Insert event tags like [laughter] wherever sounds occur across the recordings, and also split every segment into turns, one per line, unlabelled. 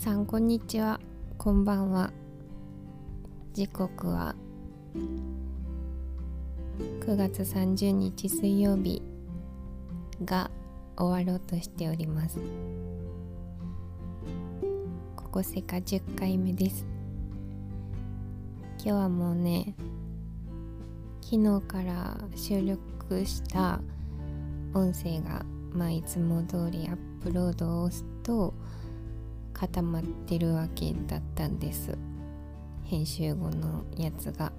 さんこんにちは。こんばんは。時刻は9月30日水曜日が終わろうとしております。ここせか10回目です。今日はもうね昨日から収録した音声がまあいつも通りアップロードを押すと固まってるわけだったんです。編集後のやつが。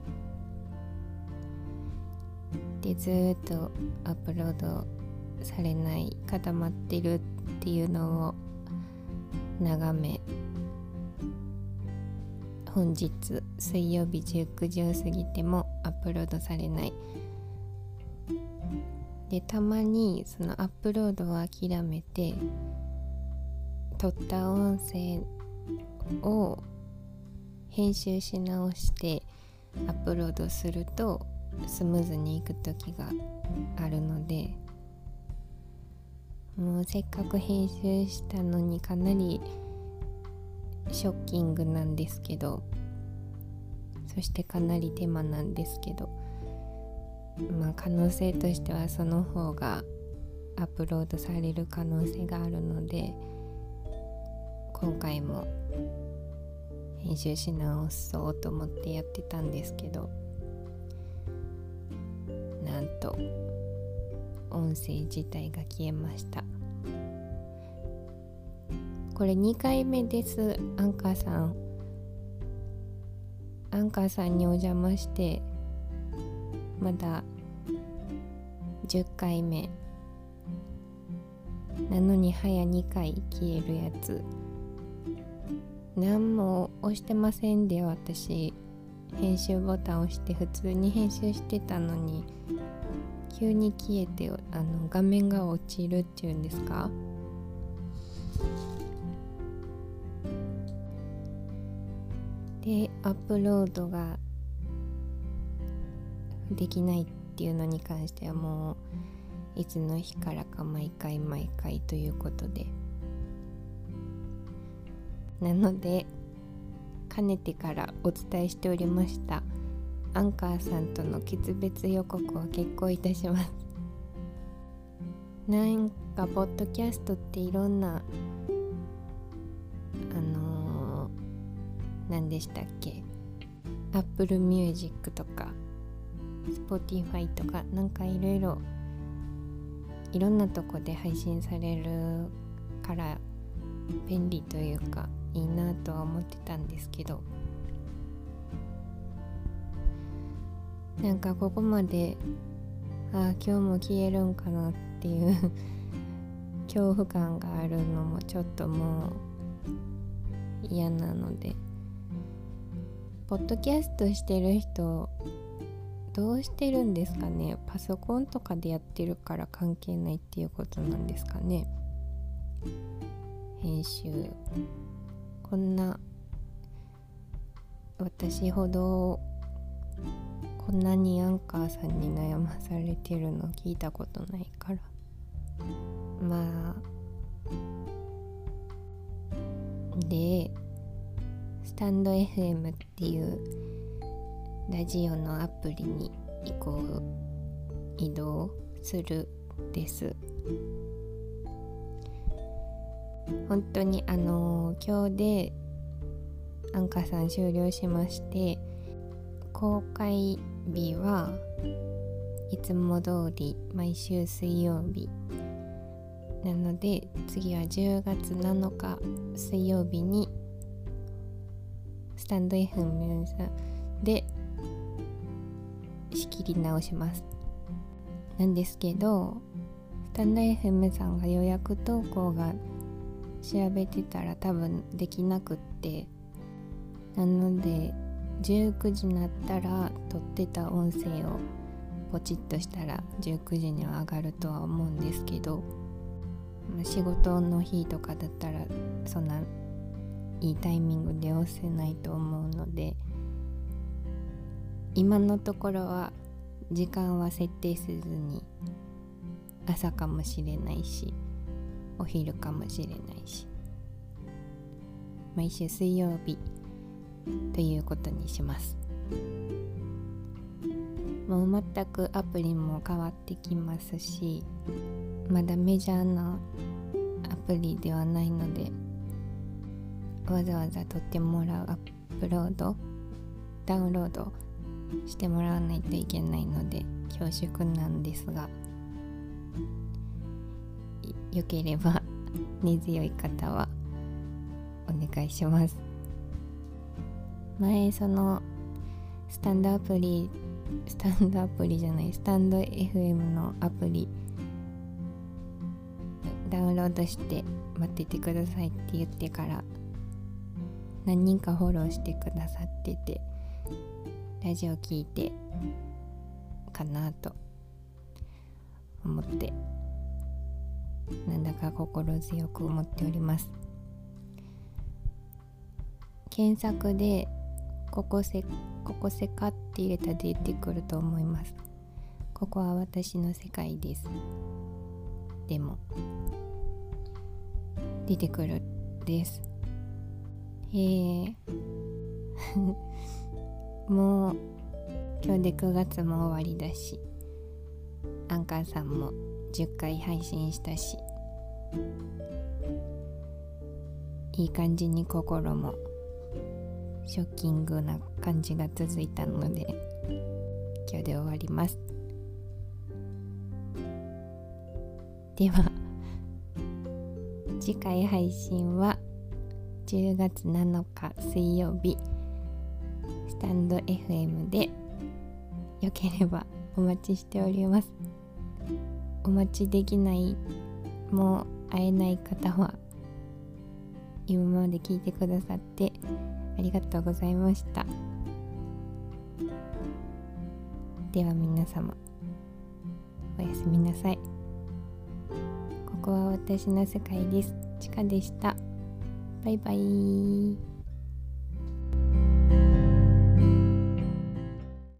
でずっとアップロードされない固まってるっていうのを眺め。本日水曜日19時を過ぎてもアップロードされない。でたまにそのアップロードを諦めて撮った音声を編集し直してアップロードするとスムーズにいく時があるのでもうせっかく編集したのにかなりショッキングなんですけどそしてかなり手間なんですけどまあ可能性としてはその方がアップロードされる可能性があるので。今回も編集し直そうと思ってやってたんですけどなんと音声自体が消えました。これ2回目ですアンカーさん。アンカーさんにお邪魔してまだ10回目。なのに早2回消えるやつ。何も押してませんで私。編集ボタンを押して普通に編集してたのに急に消えてあの画面が落ちるっていうんですか？でアップロードができないっていうのに関してはもういつの日からか毎回毎回ということで。なのでかねてからお伝えしておりましたアンカーさんとの決別予告を決行いたします。なんかポッドキャストっていろんなあのー、何でしたっけ Apple Music とか Spotify とかなんかいろいろいろんなとこで配信されるから便利というかいいなとは思ってたんですけど。なんかここまでああ今日も消えるんかなっていう [laughs] 恐怖感があるのもちょっともう嫌なので。ポッドキャストしてる人どうしてるんですかね？パソコンとかでやってるから関係ないっていうことなんですかね？編集。こんな私ほどこんなにアンカーさんに悩まされてるの聞いたことないから。まあでスタンド FM っていうラジオのアプリに移行移動するです。本当にあの今日でアンカさん終了しまして公開日はいつも通り毎週水曜日。なので次は10月7日水曜日にスタンド FM で仕切り直します。なんですけどスタンド FM さんが予約投稿が調べてたら多分できなくって。なので19時になったら撮ってた音声をポチッとしたら19時には上がるとは思うんですけど仕事の日とかだったらそんないいタイミングで押せないと思うので今のところは時間は設定せずに朝かもしれないしお昼かもしれないし。毎週水曜日ということにします。もう全くアプリも変わってきますしまだメジャーなアプリではないのでわざわざ撮ってもらうアップロードダウンロードしてもらわないといけないので恐縮なんですが。よければ根強い方はお願いします。前そのスタンドアプリスタンドアプリじゃないスタンド FM のアプリダウンロードして待っててくださいって言ってから何人かフォローしてくださっててラジオ聞いてかなと思ってなんだか心強く思っております。検索でここせここせかって入れたら出てくると思います。ここは私の世界です。でも出てくるです。へえ。[laughs] もう今日で9月も終わりだしアンカーさんも10回配信したしいい感じに心もショッキングな感じが続いたので今日で終わります。では次回配信は10月7日水曜日スタンド FM でよければお待ちしております。お待ちできないもう会えない方は今まで聞いてくださってありがとうございました。では皆様おやすみなさい。ここは私の世界です。ちかでした。バイバイ。